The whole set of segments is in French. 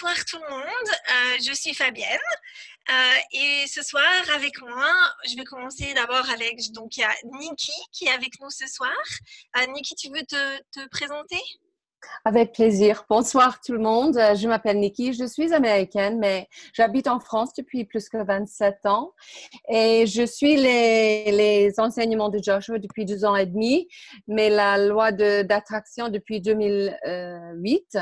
Bonsoir tout le monde. Euh, je suis Fabienne. Euh, et ce soir, avec moi, je vais commencer d'abord avec, donc il y a Niki qui est avec nous ce soir. Euh, Niki, tu veux te, te, présenter? Avec plaisir. Bonsoir tout le monde. Je m'appelle Niki. Je suis américaine, mais j'habite en France depuis plus que 27 ans. Et je suis les, les enseignements de Joshua depuis deux ans et demi, mais la loi d'attraction depuis 2008.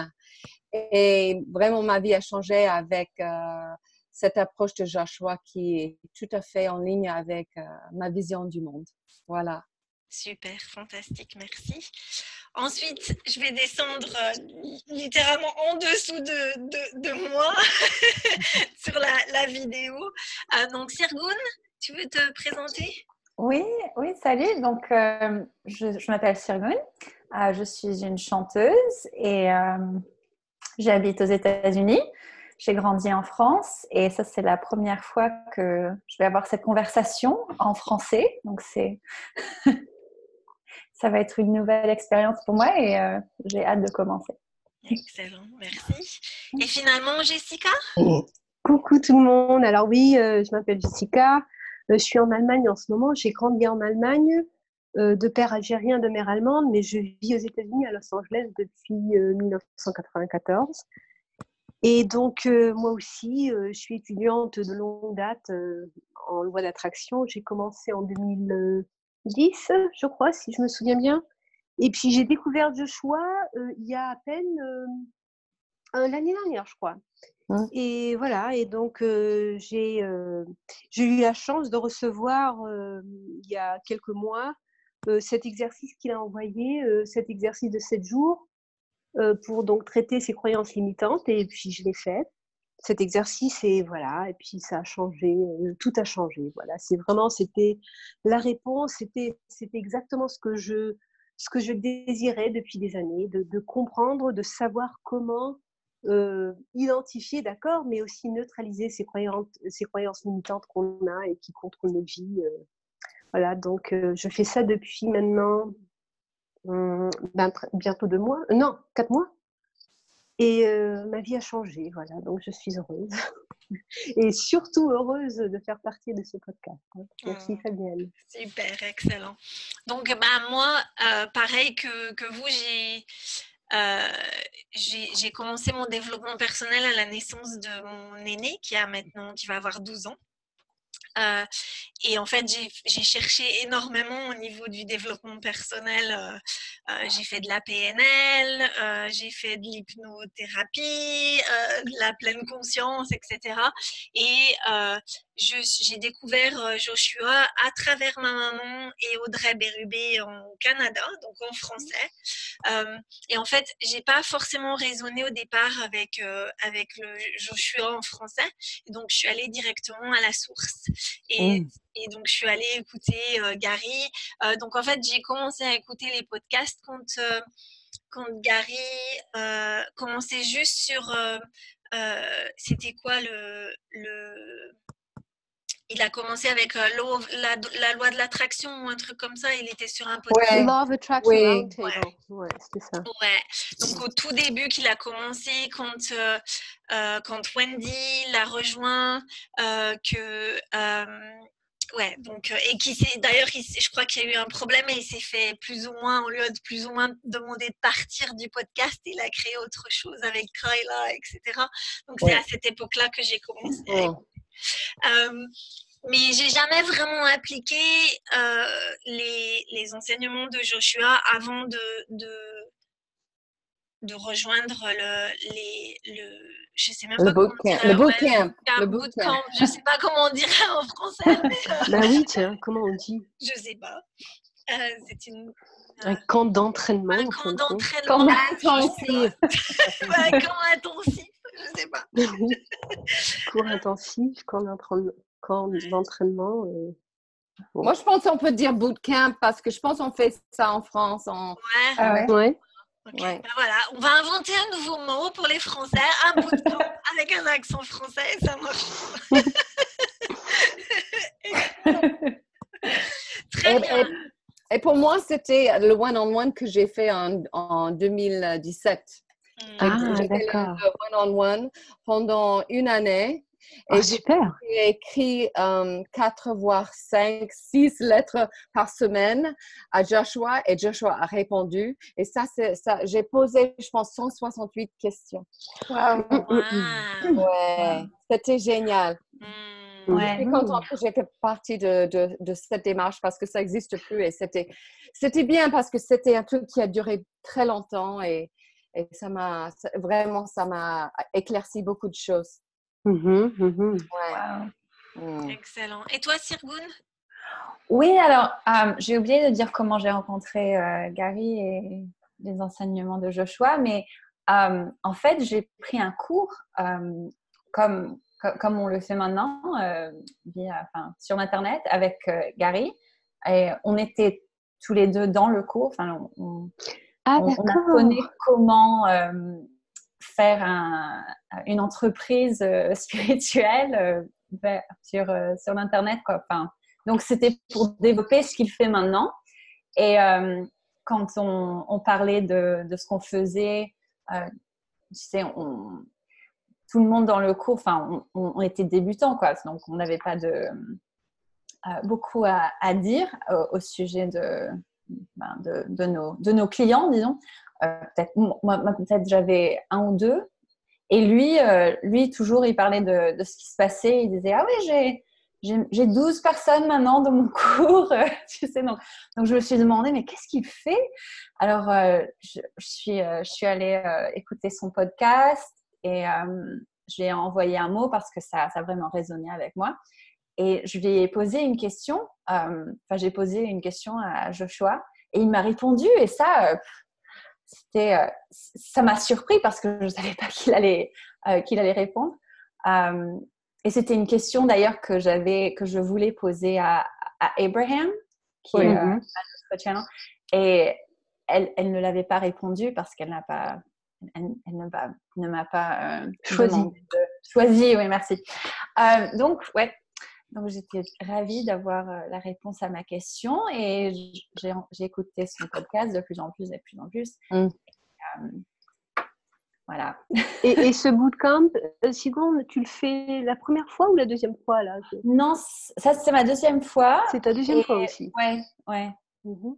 Et vraiment, ma vie a changé avec euh, cette approche de Joshua qui est tout à fait en ligne avec euh, ma vision du monde. Voilà. Super, fantastique, merci. Ensuite, je vais descendre euh, littéralement en dessous de, de, de moi sur la, la vidéo. donc, Sirgoun, tu veux te présenter? Oui, oui, salut. Donc, je, je m'appelle Sirgoun. je suis une chanteuse et J'habite aux États-Unis. J'ai grandi en France et ça, c'est la première fois que je vais avoir cette conversation en français. Donc, c'est. ça va être une nouvelle expérience pour moi et euh, j'ai hâte de commencer. Excellent, merci. Et finalement, Jessica? Coucou tout le monde. Alors, oui, euh, je m'appelle Jessica. Euh, je suis en Allemagne en ce moment. J'ai grandi en Allemagne. De père algérien, de mère allemande, mais je vis aux États-Unis, à Los Angeles, depuis 1994. Et donc, euh, moi aussi, euh, je suis étudiante de longue date euh, en loi d'attraction. J'ai commencé en 2010, je crois, si je me souviens bien. Et puis, j'ai découvert Joshua il y a à peine l'année dernière, je crois. Et voilà, et donc j'ai eu la chance de recevoir il y a quelques mois cet exercice qu'il a envoyé, cet exercice de 7 jours, euh, pour donc traiter ces croyances limitantes et puis je l'ai fait. Cet exercice et voilà et puis ça a changé euh, tout a changé voilà. C'est vraiment c'était la réponse c'était exactement ce que je ce que je désirais depuis des années de, comprendre de savoir comment euh, identifier d'accord mais aussi neutraliser ces croyances ces croyances limitantes qu'on a et qui contrôlent nos vies voilà donc je fais ça depuis maintenant Hum, ben, bientôt deux mois, euh, non, quatre mois. Et euh, ma vie a changé, voilà, donc je suis heureuse. Et surtout heureuse de faire partie de ce podcast. Hein. Merci mmh. Fabienne. Super, excellent. Donc, ben, moi, euh, pareil que, que vous, j'ai j'ai commencé mon développement personnel à la naissance de mon aîné qui a maintenant, qui va avoir 12 ans. Euh, et en fait, j'ai cherché énormément au niveau du développement personnel. Euh, euh, j'ai fait de la PNL, j'ai fait de l'hypnothérapie, de la pleine conscience, etc. Et j'ai découvert Joshua à travers ma maman et Audrey Bérubé au Canada, donc en français. et en fait, j'ai pas forcément raisonné au départ avec, avec le Joshua en français. donc, je suis allée directement à la source. Et, mmh. et donc, je suis allée écouter Gary. donc, en fait, j'ai commencé à écouter les podcasts quand, quand Gary commençait juste sur... C'était quoi le, le il a commencé avec euh, la, la, loi de l'attraction ou un truc comme ça. Il était sur un podcast. Ouais. Law of Attraction ouais. Ouais, c'était ça. Ouais. Donc au tout début qu'il a commencé, quand, euh, euh, quand Wendy l'a rejoint, que ouais, donc et qui s'est d'ailleurs, je crois qu'il y a eu un problème et il s'est fait plus ou moins, au lieu de plus ou moins demander de partir du podcast, il a créé autre chose avec Kyla, etc. Donc c'est à cette époque-là que j'ai commencé. Euh, mais j'ai jamais vraiment appliqué euh, les, les, enseignements de Joshua avant de, de, de rejoindre le, les, le, je sais même pas comment dire, le bootcamp. Le bootcamp. Je sais pas comment on dirait en français. bah oui, tiens, comment on dit? Je sais pas. Euh, c'est une Un camp d'entraînement. Un camp d'entraînement. Intensif. Un camp intensif, je sais pas. Cours intensif, camp d'entraînement. Euh, bon. Moi, je pense qu'on peut dire bootcamp parce que je pense qu'on fait ça en France. En... Ouais. Ah ouais? Ouais. ok. Ouais. Ben voilà, on va inventer un nouveau mot pour les Français, un bootcamp avec un accent français, ça marche. Très Et, bien. et- et pour moi, c'était le one-on-one que j'ai fait en, en 2017. Ah, J'ai fait le- d'accord. one-on-one pendant une année. Et Ah, j'ai super. J'ai écrit euh, quatre, voire cinq, six lettres par semaine à Joshua et Joshua a répondu. Et ça, c'est ça. J'ai posé, je pense, 168 questions. Wow. Wow. Ouais, c'était génial. Ouais. Je suis contente que j'ai fait partie de, de, de cette démarche parce que ça n'existe plus et c'était, c'était bien parce que c'était un truc qui a duré très longtemps et, et ça m'a, vraiment, ça m'a éclairci beaucoup de choses. Mhm, mhm. Ouais. Wow. Mm. Excellent. Et toi, Sirgun Oui, alors, euh, j'ai oublié de dire comment j'ai rencontré euh, Gary et les enseignements de Joshua, mais euh, en fait, j'ai pris un cours euh, comme, co- comme on le fait maintenant euh, via, enfin, sur Internet avec euh, Gary. Et on était tous les deux dans le cours. Enfin, on, on- Ah, on, on apprenait comment euh, faire un- une entreprise euh, spirituelle euh, sur, sur l'Internet. Quoi. Enfin, donc, c'était pour développer ce qu'il fait maintenant. Et euh, quand on, on parlait de, de ce qu'on faisait, euh, tu sais, on- tout le monde dans le cours, enfin, on, était débutants, quoi. Donc, on n'avait pas de, euh, beaucoup à, à dire au sujet de, ben, de, nos, clients, disons. Euh, peut-être, moi, peut-être j'avais un ou deux. Et lui, euh, lui, toujours, il parlait de, ce qui se passait. Il disait, ah oui, j'ai, j'ai, j'ai 12 personnes maintenant dans mon cours. tu sais, donc, donc, je me suis demandé, mais qu'est-ce qu'il fait? Alors, euh, je, suis, je suis allée écouter son podcast et euh, je lui ai envoyé un mot parce que ça, ça a vraiment résonné avec moi. Et je lui ai posé une question. euh, Enfin, j'ai posé une question à Joshua et il m'a répondu. Et ça, euh, c'était, euh, ça m'a surpris parce que je ne savais pas qu'il allait, qu'il allait répondre. Et c'était une question d'ailleurs que j'avais, que je voulais poser à, à Abraham, qui Oui. est à notre channel. Et elle, elle ne l'avait pas répondu parce qu'elle n'a pas, elle, elle ne, m'a- ne m'a pas euh, Choisi. de- choisi. Oui, merci. Euh, donc, ouais. Donc, j'étais ravie d'avoir euh, la réponse à ma question et j'ai j'ai écouté son podcast de plus en plus et de plus en plus. Mm. Euh, voilà. Et, et ce bootcamp, euh, Sigourney, tu le fais la première fois ou la deuxième fois là? Non, ça, c'est ma deuxième fois. C'est ta deuxième Et- fois aussi. Ouais, ouais. Mhm.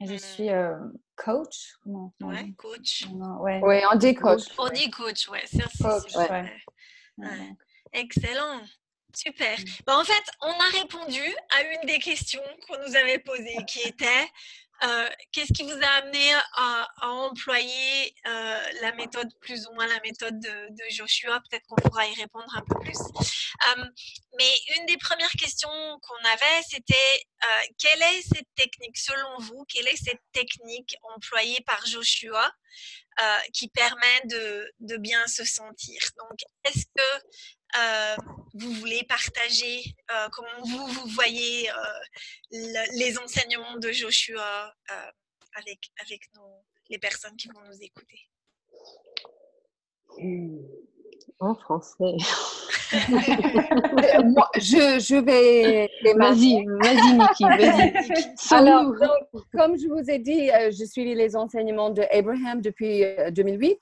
Et je Mm. suis euh, coach. Comment on Ouais, coach. Non, ouais. Oui, on dit coach. On dit coach, ouais. Ça, c'est- ouais. Ouais. Excellent. Super. Mm. Bah, en fait, on a répondu à une des questions qu'on nous avait posées, qui était euh, qu'est-ce qui vous a amené à, à employer euh, la méthode, plus ou moins la méthode de, de Joshua? Peut-être qu'on pourra y répondre un peu plus. Euh, mais une des premières questions qu'on avait, c'était euh, quelle est cette technique, selon vous, quelle est cette technique employée par Joshua qui permet de, de bien se sentir? Donc, est-ce que euh, vous voulez partager euh, comment vous, vous voyez euh, le- les enseignements de Joshua avec, avec les personnes qui vont nous écouter? Hmm. En français. Euh, Moi, je, je vais démarrer. Vas-y, vas-y, Niki, vas-y. Alors, donc, comme je vous ai dit, euh, je suis les enseignements de Abraham depuis euh, 2008.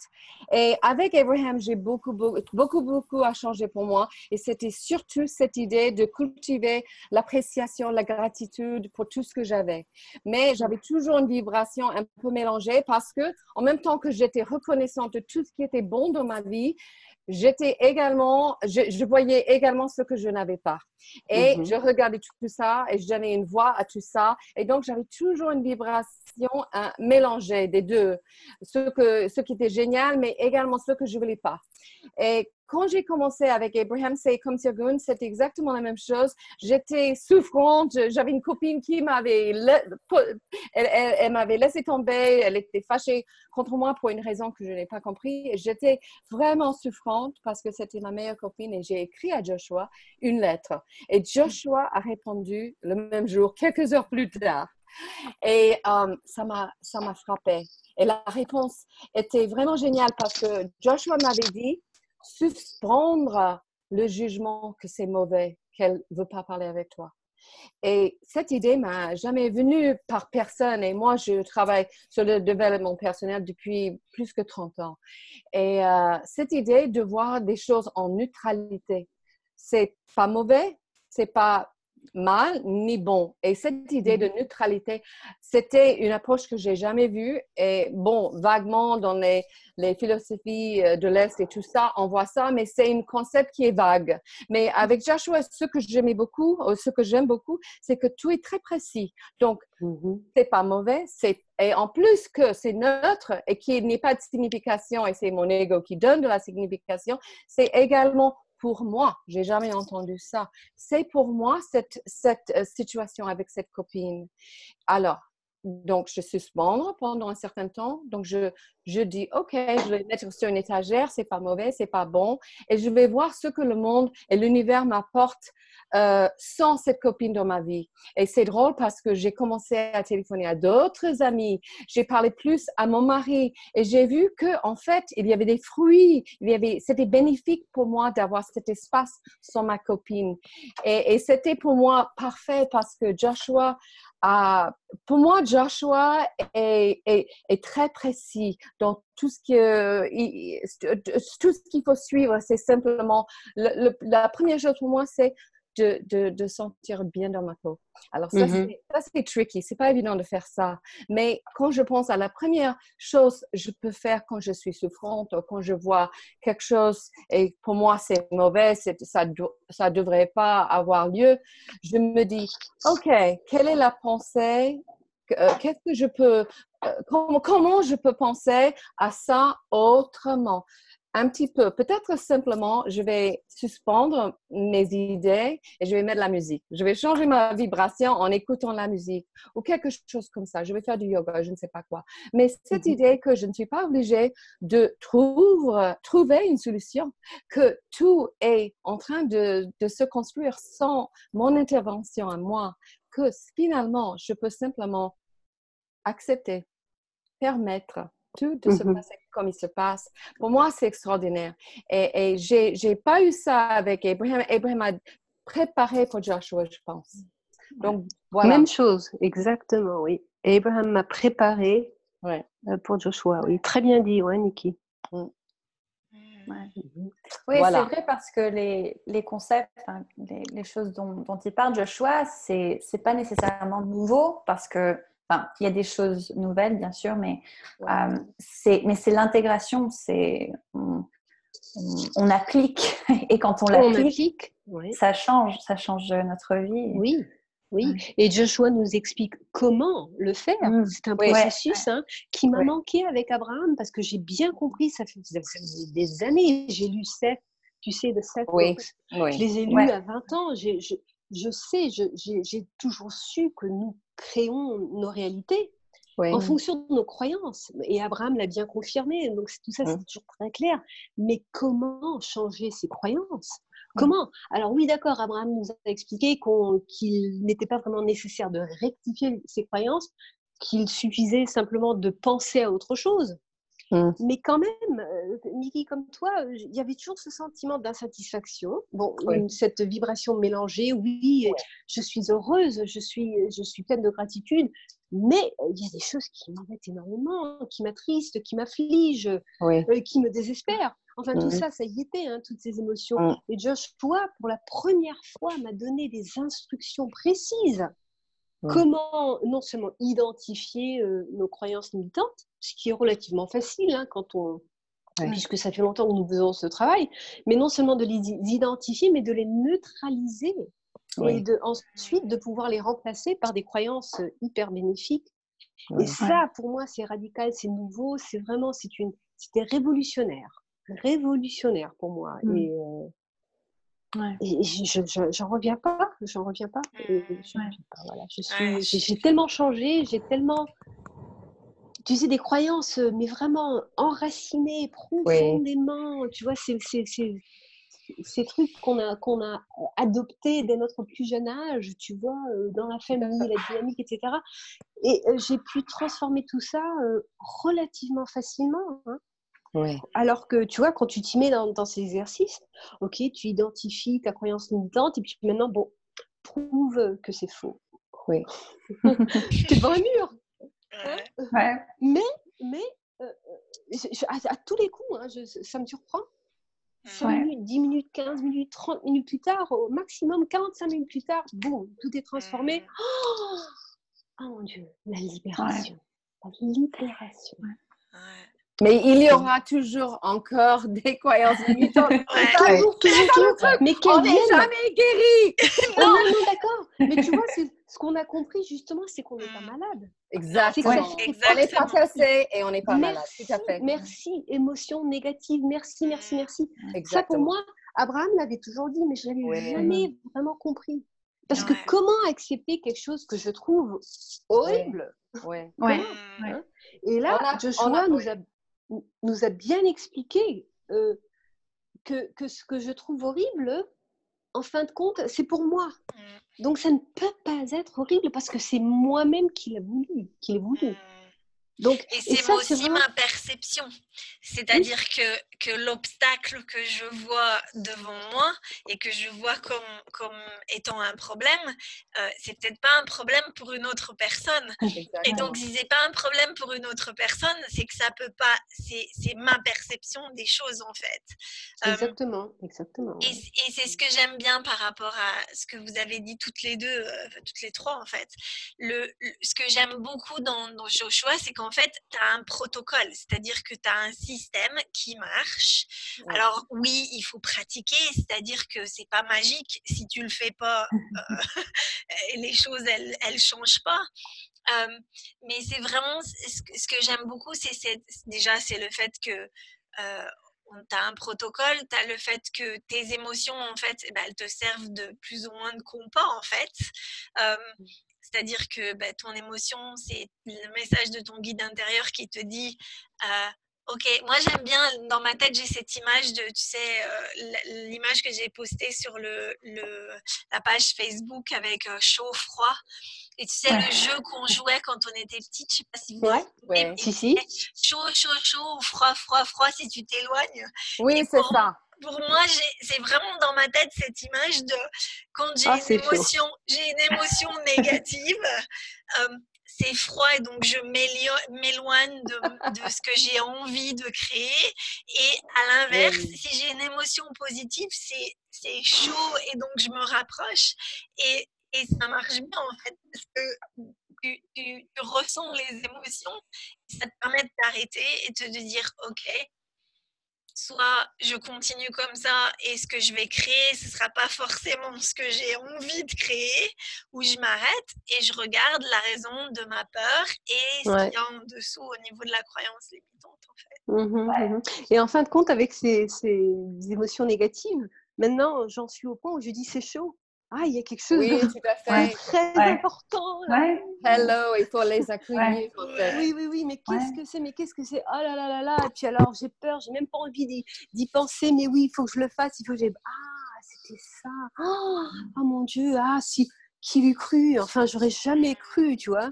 Et avec Abraham, j'ai beaucoup, beaucoup, beaucoup, beaucoup à changer pour moi. Et c'était surtout cette idée de cultiver l'appréciation, la gratitude pour tout ce que j'avais. Mais j'avais toujours une vibration un peu mélangée parce que, en même temps que j'étais reconnaissante de tout ce qui était bon dans ma vie, j'étais également, je, je voyais également ce que je n'avais pas. Et Mhm. je regardais tout ça et je donnais une voix à tout ça. Et donc, j'avais toujours une vibration hein, mélangée des deux. Ce, que, ce qui était génial, mais également ce que je voulais pas. Et quand j'ai commencé avec Abraham, comme Sirgun, c'était exactement la même chose. J'étais souffrante, j'avais une copine qui m'avait, elle, m'avait laissé tomber, elle était fâchée contre moi pour une raison que je n'ai pas compris. J'étais vraiment souffrante parce que c'était ma meilleure copine et j'ai écrit à Joshua une lettre. Et Joshua a répondu le même jour, quelques heures plus tard. Et euh, ça m'a ça m'a frappé. Et la réponse était vraiment géniale parce que Joshua m'avait dit suspendre le jugement que c'est mauvais, qu'elle ne veut pas parler avec toi. Et cette idée m'a jamais venue par personne. Et moi, je travaille sur le développement personnel depuis plus que 30 ans. Et euh, cette idée de voir des choses en neutralité, c'est pas mauvais, c'est pas mal ni bon. Et cette idée de mm-hmm. neutralité, c'était une approche que j'ai jamais vue. Et bon, vaguement dans les, les philosophies euh, de l'Est et tout ça, on voit ça, mais c'est un concept qui est vague. Mais avec Joshua, ce que j'aimais beaucoup, euh, ce que j'aime beaucoup, c'est que tout est très précis. Donc, mm-hmm. c'est pas mauvais, c'est et en plus que c'est neutre et qu'il n'y ait pas de signification et c'est mon ego qui donne de la signification, c'est également pour moi, j'ai jamais entendu ça. C'est pour moi cette, euh, situation avec cette copine. Alors, donc, je suspends pendant un certain temps. Donc, je, je dis, OK, je vais mettre sur une étagère, c'est pas mauvais, c'est pas bon. Et je vais voir ce que le monde et l'univers m'apportent euh, sans cette copine dans ma vie. Et c'est drôle parce que j'ai commencé à téléphoner à d'autres amis. J'ai parlé plus à mon mari et j'ai vu que, en fait, il y avait des fruits. Il y avait, c'était bénéfique pour moi d'avoir cet espace sans ma copine. Et, c'était pour moi parfait parce que Joshua pour moi, Joshua est, est, très précis tout ce tout ce qu'il faut suivre. C'est simplement la première chose pour moi, c'est de, de, sentir bien dans ma peau. Alors ça, mm-hmm. c'est tricky, c'est pas évident de faire ça. Mais quand je pense à la première chose que je peux faire quand je suis souffrante ou quand je vois quelque chose et pour moi c'est mauvais, ça ça devrait pas avoir lieu, je me dis, ok, quelle est la pensée euh, Qu'est-ce que je peux, euh, comment, comment je peux penser à ça autrement? Un petit peu. Peut-être simplement, je vais suspendre mes idées et je vais mettre la musique. Je vais changer ma vibration en écoutant la musique ou quelque chose comme ça. Je vais faire du yoga, je ne sais pas quoi. Mais cette mhm. idée que je ne suis pas obligée de trouver, trouver une solution, que tout est en train de, de se construire sans mon intervention à moi, que finalement, je peux simplement accepter, permettre tout de se mhm. passer comme il se passe. Pour moi, c'est extraordinaire. Et, et j'ai pas eu ça avec Abraham. Abraham a préparé pour Joshua, je pense. Donc, voilà. Même chose, exactement, oui. Abraham m'a préparé ouais. Euh, pour Joshua, oui. Très bien dit, ouais, Nikki. Mm. Mhm. Oui, c'est vrai parce que les, les concepts, les, les, choses dont, dont il parle, Joshua, c'est n'est pas nécessairement nouveau parce que Enfin, il y a des choses nouvelles, bien sûr, mais euh, c'est mais c'est l'intégration, c'est on, applique et quand on l'applique, ça change, ça change notre vie. Oui. Oui, et Joshua nous explique comment le faire. Mmh. C'est un processus hein, qui m'a manqué avec Abraham parce que j'ai bien compris, ça fait, des années, j'ai lu Seth, tu sais, de Seth. Oui. Je les ai lus à 20 ans. Je sais, j'ai toujours su que nous créons nos réalités en fonction de nos croyances. Et Abraham l'a bien confirmé, donc tout ça, c'est toujours très clair. Mais comment changer ses croyances? Comment? Alors oui, d'accord, Abraham nous a expliqué qu'il n'était pas vraiment nécessaire de rectifier ses croyances, qu'il suffisait simplement de penser à autre chose. Mmh. Mais quand même, euh, Miki, comme toi, il y avait toujours ce sentiment d'insatisfaction. Bon, cette vibration mélangée, oui, je suis heureuse, je suis, je suis pleine de gratitude, mais euh, il y a des choses qui m'embêtent énormément, qui m'attristent, qui m'affligent, euh, qui me désespèrent. Enfin, tout mmh ça, ça y était, hein, toutes ces émotions. Mmh. Et Josh, toi, pour la première fois, m'a donné des instructions précises Comment non seulement identifier euh, nos croyances limitantes, ce qui est relativement facile hein, quand on, puisque ça fait longtemps que nous faisons ce travail, mais non seulement de les identifier, mais de les neutraliser et de, ensuite de pouvoir les remplacer par des croyances euh, hyper bénéfiques. Et ça, pour moi, c'est radical, c'est nouveau, c'est vraiment, c'est une, c'était révolutionnaire. révolutionnaire pour moi. Mm. Et, euh, Ouais. et je je- j'en reviens pas, j'en reviens pas. Et Mm. j'en Ouais. voilà. Je Ouais, j'ai j'ai tellement changé, j'ai tellement, tu sais, des croyances, euh, mais vraiment enracinées profondément. Tu vois, c'est ces trucs qu'on a, qu'on a adoptés dès notre plus jeune âge, tu vois, euh, dans la famille, la dynamique, etc. Et euh, j'ai pu transformer tout ça relativement facilement. hein. Oui. Alors que, tu vois, quand tu t'y mets dans, dans ces exercices, ok, tu identifies ta croyance limitante et puis maintenant, bon, prouve que c'est faux. Oui. tu es devant un mur. Ouais. Ouais. Mais, mais euh, euh, je- je- à, à tous les coups, hein, je- ça me surprend. 5 Ouais. minutes, 10 minutes, 15 minutes, 30 minutes plus tard, au maximum 45 minutes plus tard, boum, tout est transformé. Oh, oh mon Dieu, la libération. La libération. Ouais. Mais il y aura toujours encore des croyances limitantes. Ouais. Toujours, toujours, toujours. Mais On qu'elles n'est viennent. jamais guéri. Oh, non, non, d'accord. Mais tu vois, c'est- ce qu'on a compris justement, c'est qu'on n'est pas Mm. malade. Exactement. On n'est Exactement. pas cassé et on n'est pas malade. Merci, Tout à fait. merci, émotion négative, merci, merci, Mm. merci. Ça, pour Exactement. moi, Abraham l'avait toujours dit, mais je l'avais Ouais. jamais vraiment compris. Parce que Ouais. comment accepter quelque chose que je trouve horrible? Ouais. Ouais. Ouais. Et là, On a- Joshua on a- nous, a, nous a bien expliqué euh, que, que ce que je trouve horrible, en fin de compte, c'est pour moi. Mm. Donc ça ne peut pas être horrible parce que c'est moi-même qui l'ai voulu. Qui l'ai voulu. Mm. Donc, Et et c'est aussi vraiment... ma perception. C'est-à-dire que, que l'obstacle que je vois devant moi et que je vois comme, comme étant un problème, euh, c'est peut-être pas un problème pour une autre personne. Et donc, si c'est pas un problème pour une autre personne, c'est que ça peut pas. C'est ma perception des choses en fait. Euh, Exactement, exactement. et, et c'est ce que j'aime bien par rapport à ce que vous avez dit toutes les deux, euh, toutes les trois en fait. Le, le- ce que j'aime beaucoup dans, dans Joshua, c'est qu'en fait, tu as un protocole, c'est-à-dire que tu as un système qui marche. Ouais. Alors oui, il faut pratiquer, c'est-à-dire que c'est pas magique. Si tu le fais pas, euh, les choses, elles, elles changent pas. Euh, mais c'est vraiment ce que, ce que j'aime beaucoup, c'est c'est- déjà c'est le fait que euh, tu as un protocole, tu as le fait que tes émotions, en fait, eh ben, elles te servent de plus ou moins de compas, en fait. Euh, C'est-à-dire que ben, ton émotion, c'est le message de ton guide intérieur qui te dit euh, Ok, moi j'aime bien, dans ma tête, j'ai cette image de, tu sais, euh, l'image que j'ai postée sur le, le, la page Facebook avec euh, chaud, froid. Et tu sais, Ouais. le jeu qu'on jouait quand on était petite, je sais pas si vous Ouais, Ouais. si, si. chaud, chaud, chaud, ou froid, froid, froid si tu t'éloignes. Oui, c'est ça. Pour moi, c'est vraiment dans ma tête cette image de quand j'ai Ah, une émotion, j'ai une émotion négative, euh, c'est froid et donc je m'éloigne de, de ce que j'ai envie de créer. Et à l'inverse, Oui. si j'ai une émotion positive, c'est chaud et donc je me rapproche. Et, et ça marche bien en fait parce que tu, tu- tu ressens les émotions, ça te permet de t'arrêter et de te dire ok, soit je continue comme ça et ce que je vais créer, ce ne sera pas forcément ce que j'ai envie de créer, ou je m'arrête et je regarde la raison de ma peur et ce Ouais. qu'il y a en dessous au niveau de la croyance limitante en fait. Ouais. mhm. Et en fin de compte, avec ces, ces émotions négatives, maintenant, j'en suis au point où je dis c'est chaud. Ah, il y a quelque chose Oui, de tout à Ouais. fait. très Ouais. important. Ouais. Hello, il faut les accueillir. en fait. Oui, oui, oui, mais qu'est-ce Ouais. que c'est Mais qu'est-ce que c'est? Oh là là là là Et puis alors, j'ai peur, j'ai même pas envie d'y, penser, mais oui, il faut que je le fasse, il faut que j'ai. Ah, c'était ça. Oh, oh mon Dieu, ah, si, qui l'eût cru? Enfin, j'aurais jamais cru, tu vois.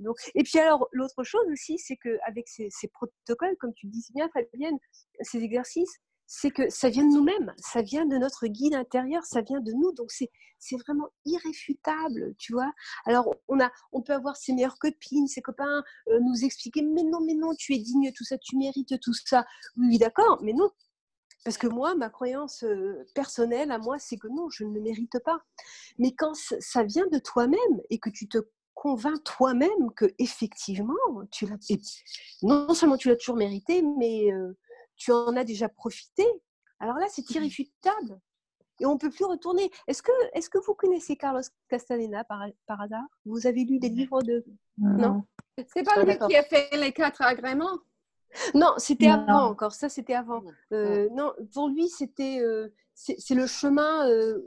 Donc, et puis alors, l'autre chose aussi, c'est qu'avec ces, ces protocoles, comme tu dis bien, Fabienne, ces exercices, c'est que ça vient de nous-mêmes, ça vient de notre guide intérieur, ça vient de nous. Donc, c'est, vraiment irréfutable, tu vois. Alors, on, a, on peut avoir ses meilleures copines, ses copains, euh, nous expliquer, mais non, mais non, tu es digne, tout ça, tu mérites tout ça. Oui, d'accord, mais non. Parce que moi, ma croyance euh, personnelle à moi, c'est que non, je ne le mérite pas. Mais quand ça vient de toi-même et que tu te convaincs toi-même que effectivement, tu l'as, non seulement tu l'as toujours mérité, mais euh, tu en as déjà profité? Alors là, c'est irréfutable. Et on ne peut plus retourner. Est-ce que, est que vous connaissez Carlos Castaneda par, par hasard? Vous avez lu des livres de... Non. C'est pas lui qui a fait les quatre agréments? Non, c'était avant encore. Ça, c'était avant. Euh, non, pour lui, c'était euh, c'est le chemin euh,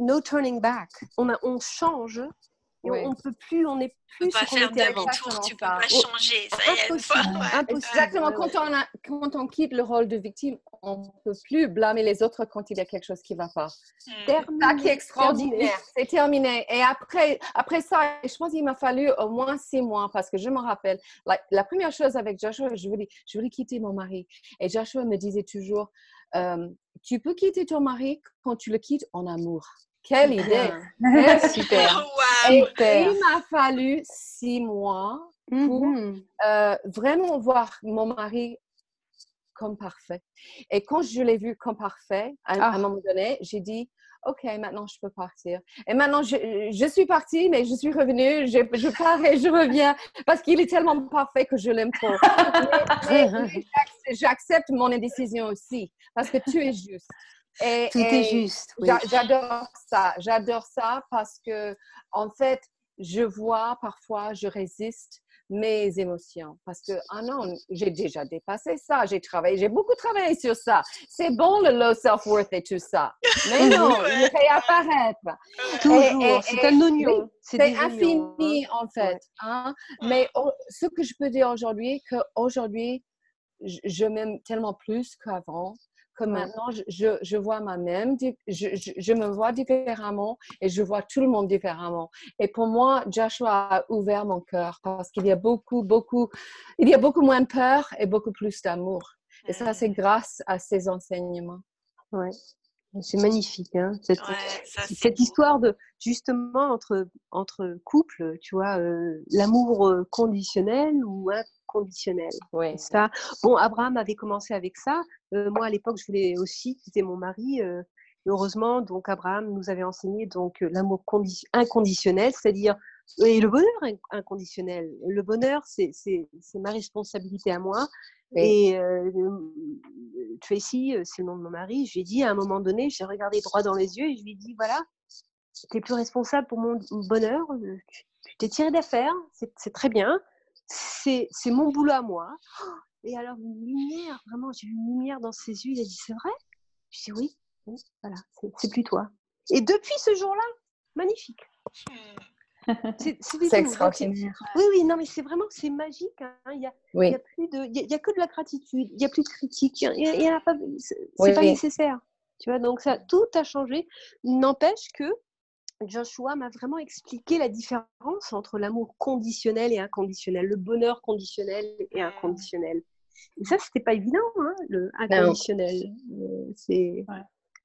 no turning back. On, a, on change et on peut plus, on n'est plus sur faire demi-tour, tu peux pas changer. Ça impossible, Exactement. Quand on, a, quand on quitte le rôle de victime, on ne peut plus blâmer les autres quand il y a quelque chose qui ne va pas. Hmm. C'est extraordinaire. C'est terminé. Et après, après ça, je pense qu'il m'a fallu au moins six mois parce que je me rappelle, la, première chose avec Joshua, je voulais, je voulais quitter mon mari. Et Joshua me disait toujours, euh, tu peux quitter ton mari quand tu le quittes en amour. Quelle idée! Super! Et, il m'a fallu six mois pour mm-hmm. euh, vraiment voir mon mari comme parfait. Et quand je l'ai vu comme parfait, à, un ah. moment donné, j'ai dit, OK, maintenant je peux partir. Et maintenant, je, suis partie, mais je suis revenue, je, je pars et je reviens parce qu'il est tellement parfait que je l'aime trop. J'accepte mon indécision aussi parce que tu es juste. Et, Tout est juste. J'adore ça. J'adore ça parce que, en fait, je vois parfois, je résiste mes émotions. Parce que ah non j'ai déjà dépassé ça j'ai travaillé j'ai beaucoup travaillé sur ça. C'est bon le low self worth et tout ça. Mais non il réapparaître toujours c'est un oignon c'est infini en fait hein? mais ce que je peux dire aujourd'hui que aujourd'hui je m'aime tellement plus qu'avant maintenant, je, je, vois moi-même, je, je, me vois différemment et je vois tout le monde différemment. Et pour moi, Joshua a ouvert mon cœur parce qu'il y a beaucoup, beaucoup, il y a beaucoup moins de peur et beaucoup plus d'amour. Et ça, c'est grâce à ces enseignements. Ouais. C'est magnifique, hein, cette, cette histoire de justement entre entre couples, tu vois, euh, l'amour euh, conditionnel ou conditionnel. Ouais. Ça. Bon, Abraham avait commencé avec ça. Euh, moi, à l'époque, je voulais aussi quitter mon mari. Euh, heureusement, donc Abraham nous avait enseigné donc euh, l'amour inconditionnel, c'est-à-dire et le bonheur inconditionnel. Le bonheur, c'est ma responsabilité à moi. Et euh, Tracy, c'est le nom de mon mari, je lui ai dit à un moment donné, j'ai regardé droit dans les yeux et je lui ai dit voilà, tu n'es plus responsable pour mon bonheur, tu t'es tiré d'affaire, c'est très bien, c'est mon boulot à moi. Et alors, une lumière, vraiment, j'ai eu une lumière dans ses yeux. Il a dit C'est vrai? Je dis Oui, voilà, c'est plus toi. Et depuis ce jour-là, magnifique. C'est extraordinaire. Oui, oui, non, mais c'est vraiment, c'est magique. Hein. Il n'y a, a, plus de, il y a, que de la gratitude, il n'y a plus de critique, il y a, pas, c'est pas nécessaire. Tu vois, donc ça, tout a changé. N'empêche que Joshua m'a vraiment expliqué la différence entre l'amour conditionnel et inconditionnel, le bonheur conditionnel et inconditionnel. Et ça, c'était pas évident, hein, le inconditionnel. Euh, c'est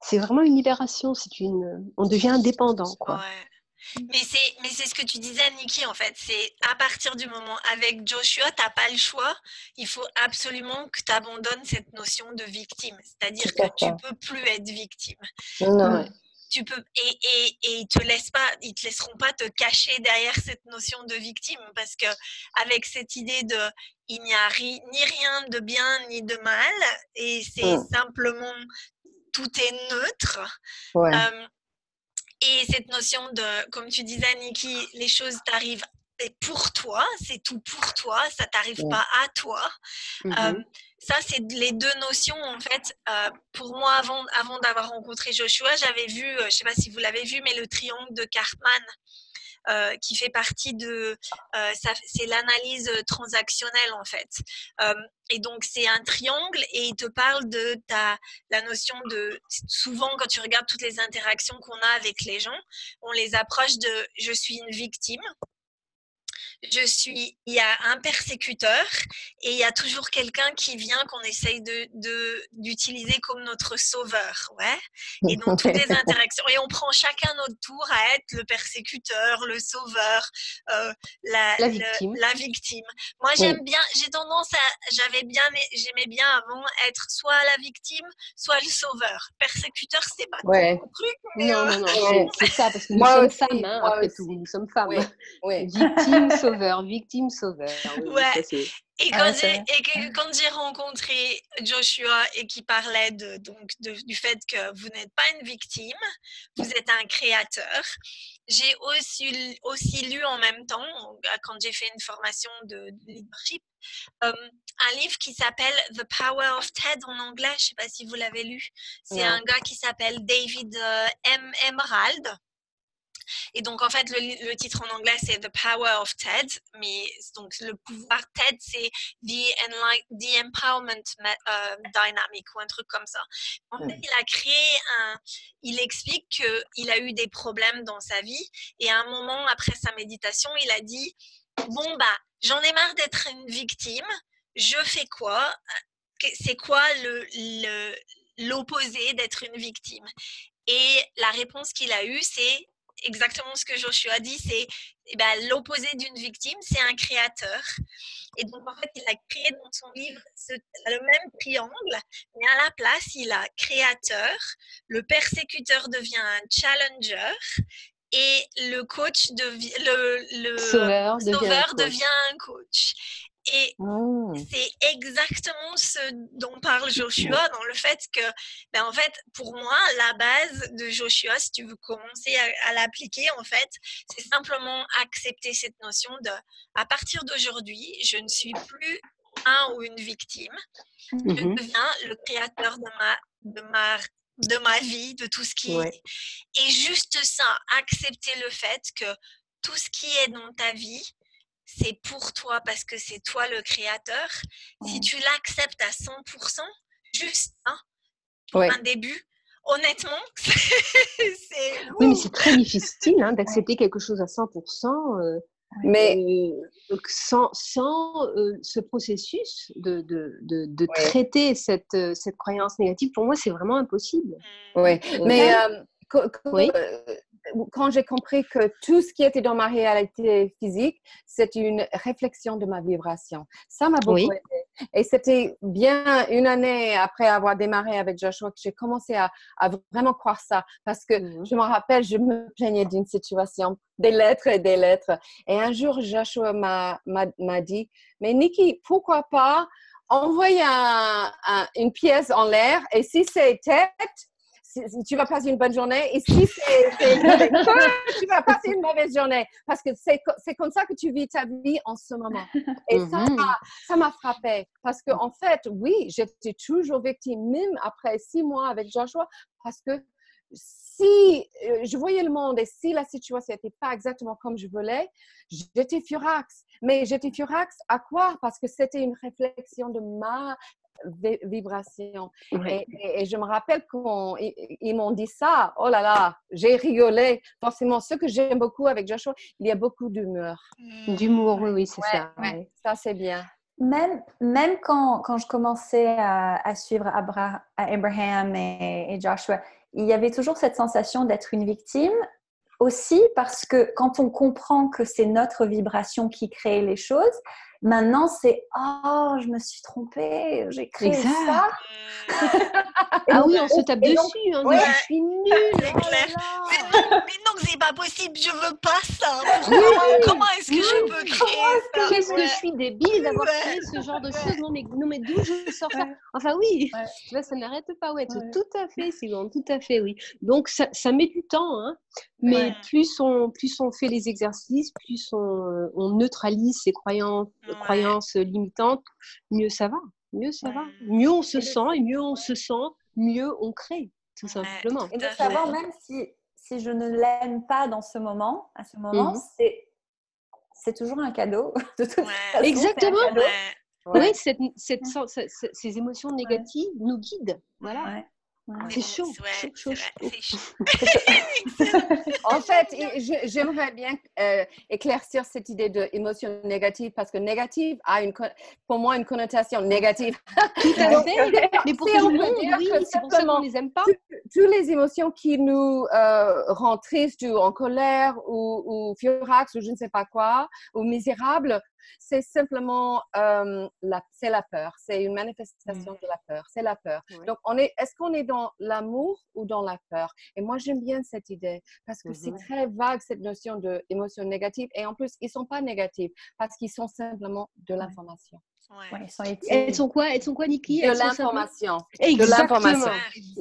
c'est vraiment une libération. C'est une, on devient indépendant, quoi. Mais c'est, mais c'est ce que tu disais, Nikki, en fait. C'est à partir du moment avec Joshua, tu n'as pas le choix. Il faut absolument que tu abandonnes cette notion de victime. C'est-à-dire que tu ne peux plus être victime. Non. Mm tu peux et, et, et ils te laissent pas ils te laisseront pas te cacher derrière cette notion de victime parce que avec cette idée de il n'y a ni rien de bien ni de mal et c'est mmh. simplement tout est neutre et cette notion de comme tu disais Niki les choses t'arrivent et pour toi, c'est tout pour toi, ça t'arrive pas à toi. Mmh ça, c'est les deux notions, en fait. Euh, pour moi, avant, avant d'avoir rencontré Joshua, j'avais vu, euh, je ne sais pas si vous l'avez vu, mais le triangle de Cartman, euh, qui fait partie de, c'est l'analyse transactionnelle en fait. et donc c'est un triangle et il te parle de ta, la notion de, souvent quand tu regardes toutes les interactions qu'on a avec les gens, on les approche de je suis une victime je suis, il y a un persécuteur et il y a toujours quelqu'un qui vient qu'on essaye de, d'utiliser comme notre sauveur, ouais. Et donc toutes les interactions et on prend chacun notre tour à être le persécuteur, le sauveur, euh, la, la, victime. la, victime. Moi j'aime bien, j'ai tendance à, j'avais bien, j'aimais bien avant être soit la victime, soit le sauveur. Persécuteur c'est pas ouais. truc. Mais non, non, non, c'est ça parce que nous sommes femmes, hein, après tout, nous sommes femmes. Oui. Victime, sauveur, victime sauveur. ouais. Et ah quand, j'ai, rencontré Joshua et qui parlait de, donc du fait que vous n'êtes pas une victime, vous êtes un créateur, j'ai aussi, aussi lu en même temps, quand j'ai fait une formation de, leadership, euh, un livre qui s'appelle The Power of TED en anglais. Je ne sais pas si vous l'avez lu. C'est un gars qui s'appelle David euh, M. Emerald. Et donc, en fait, le, titre en anglais, c'est The Power of TED. Mais donc, le pouvoir TED, c'est The, Empowerment euh, Dynamic ou un truc comme ça. En fait, il a créé un. Il explique qu'il a eu des problèmes dans sa vie. Et à un moment, après sa méditation, il a dit Bon, bah, j'en ai marre d'être une victime. Je fais quoi? C'est quoi le l'opposé d'être une victime. Et la réponse qu'il a eue, c'est exactement ce que Joshua a dit, c'est eh ben, l'opposé d'une victime, c'est un créateur. Et donc, en fait, il a créé dans son livre le même triangle, mais à la place, il a créateur, le persécuteur devient un challenger, et le coach devient le, le sauveur, devient, un coach. Et mmh. c'est exactement ce dont parle Joshua dans le fait que, ben en fait, pour moi, la base de Joshua, si tu veux commencer à, l'appliquer, en fait, c'est simplement accepter cette notion de, à partir d'aujourd'hui, je ne suis plus un ou une victime, je mmh deviens le créateur de ma, de ma de ma vie, de tout ce qui est. Et juste ça, accepter le fait que tout ce qui est dans ta vie, c'est pour toi parce que c'est toi le créateur. Si tu l'acceptes à 100%, juste hein, pour un début, honnêtement, c'est. Oui, mais c'est très difficile hein, d'accepter quelque chose à 100%. Euh, mais euh, sans, sans euh, ce processus de, de, de, traiter cette, cette croyance négative, pour moi, c'est vraiment impossible. Oui, mais oui quand j'ai compris que tout ce qui était dans ma réalité physique, c'est une réflexion de ma vibration. Ça m'a beaucoup aidé. Et c'était bien une année après avoir démarré avec Joshua que j'ai commencé à, vraiment croire ça. Parce que mmh je me rappelle, je me plaignais d'une situation, des lettres et des lettres. Et un jour, Joshua m'a dit, mais Nikki, pourquoi pas envoyer une pièce en l'air et si c'est tête, tu vas passer une bonne journée et si c'est tu vas passer une mauvaise journée parce que c'est comme ça que tu vis ta vie en ce moment. Et ça, mm-hmm. ça m'a frappé parce que en fait, oui, j'étais toujours victime, même après six mois avec Joshua, parce que si euh, je voyais le monde et si la situation n'était pas exactement comme je voulais, j'étais furax. Mais j'étais furax à quoi? Parce que c'était une réflexion de ma vibration. Et, je me rappelle qu'ils m'ont dit ça, oh là là, j'ai rigolé. Forcément, ce que j'aime beaucoup avec Joshua, il y a beaucoup d'humour. Mmh. D'humour, oui, oui, c'est ça. Ça, c'est bien. Même, même quand, quand je commençais à, suivre Abraham et, et Joshua, il y avait toujours cette sensation d'être une victime, aussi parce que quand on comprend que c'est notre vibration qui crée les choses, Maintenant, c'est oh, je me suis trompée, j'ai créé ça. ah oui, on se tape dessus. Hein, Je suis nulle. C'est oh clair. Mais, non, c'est pas possible. Je veux pas ça. comment, est-ce que je peux créer ça Qu'est-ce que je suis débile d'avoir créé ce genre de choses Non, mais, non, mais d'où je sors ça? Enfin, oui. ça n'arrête pas. Ouais, tout à fait, c'est bon, tout à fait, oui. Donc, ça, ça met du temps. Hein. Mais plus, on, plus on fait les exercices, plus on, euh, on neutralise ces croyances, croyances limitantes, mieux ça va. Mieux ça va. Mieux on se sent et mieux on se sent, mieux on crée, tout simplement. Et de savoir, même si, si je ne l'aime pas dans ce moment, à ce moment, mmh c'est c'est toujours un cadeau. De toute façon, Exactement. Oui, cette, cette, ces émotions négatives nous guident. Voilà. C'est chaud, chaud, chaud, en fait, j'aimerais bien euh, éclaircir cette idée d'émotion négative parce que négative a une, pour moi une connotation négative. Tout à fait. Mais pour monde, oui, c'est pour ça qu'on les aime pas. Toutes les émotions qui nous euh, rendent tristes ou en colère ou, ou furax ou je ne sais pas quoi ou misérables, c'est simplement euh, la, c'est la peur. C'est une manifestation Mm. de la peur. C'est la peur. Donc, on est, est-ce qu'on est dans l'amour ou dans la peur? Et moi, j'aime bien cette idée parce que c'est Mhm. très vague cette notion d'émotions négatives. Et en plus, ils sont pas négatifs parce qu'ils sont simplement de l'information. Ouais. Ouais, ils sont Elles sont quoi? Elles sont quoi, Niki De l'information. Exactement. l'information.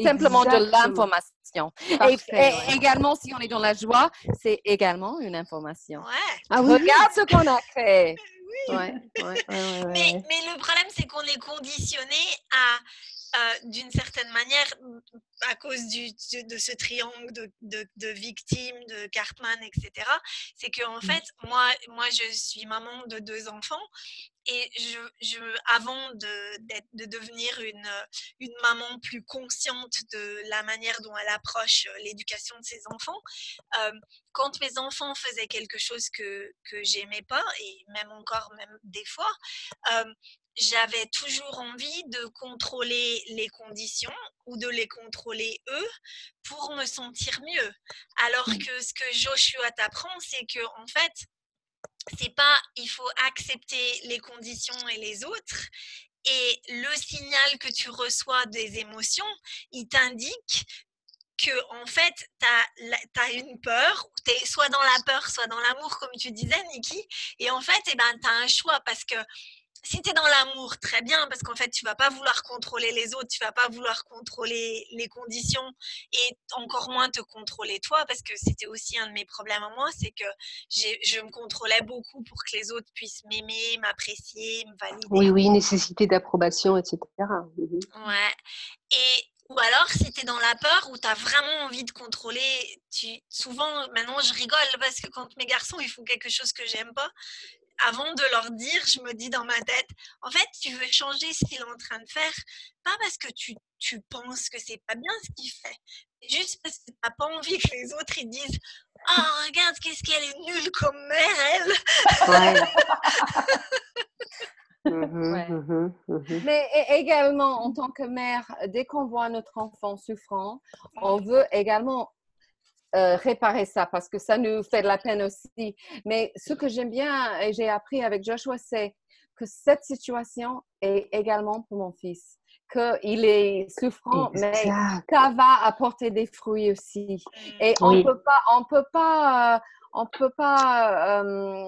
Simplement de l'information. Et, Parfait, et ouais. également, si on est dans la joie, c'est également une information. Ouais. Ah oui, Regarde ce qu'on a fait. Oui. Ouais, ouais, ouais, ouais, Mais, mais le problème, c'est qu'on est conditionné à, d'une certaine manière, à cause du, de, ce triangle de, de, de victimes, de Cartman, etc. C'est que en Mm. fait, moi, moi, je suis maman de deux enfants et je, je, avant de, de devenir une, une maman plus consciente de la manière dont elle approche euh, l'éducation de ses enfants, euh, quand mes enfants faisaient quelque chose que, que j'aimais pas, et même encore, même des fois, euh, j'avais toujours envie de contrôler les conditions ou de les contrôler eux pour me sentir mieux. Alors que ce que Joshua t'apprend, c'est que en fait, c'est pas il faut accepter les conditions et les autres. Et le signal que tu reçois des émotions, il t'indique que en fait, tu as, une peur, tu es soit dans la peur, soit dans l'amour, comme tu disais, Niki. Et en fait, eh ben, tu as un choix parce que si tu es dans l'amour, très bien, parce qu'en fait, tu vas pas vouloir contrôler les autres, tu vas pas vouloir contrôler les conditions et encore moins te contrôler toi, parce que c'était aussi un de mes problèmes à moi, c'est que je me contrôlais beaucoup pour que les autres puissent m'aimer, m'apprécier, me valider. Oui, oui, nécessité d'approbation, etc. Mhm. Ouais. Et ou alors, si tu es dans la peur ou tu as vraiment envie de contrôler, tu... souvent, maintenant, je rigole parce que quand mes garçons, ils font quelque chose que j'aime pas, avant de leur dire, je me dis dans ma tête, en fait, tu veux changer ce qu'il est en train de faire, pas parce que tu, tu penses que c'est pas bien ce qu'il fait, juste parce que tu n'as pas envie que les autres ils disent Oh, regarde, qu'est-ce qu'elle est nulle comme mère, elle Ouais. Mhm, Ouais. mhm, mhm. Mais également, en tant que mère, dès qu'on voit notre enfant souffrant, on veut également euh, réparer ça parce que ça nous fait de la peine aussi. Mais ce que j'aime bien et j'ai appris avec Joshua, c'est que cette situation est également pour mon fils. Qu'il est souffrant, mais ça va apporter des fruits aussi. Et on Oui. peut pas, on peut pas, on peut pas euh,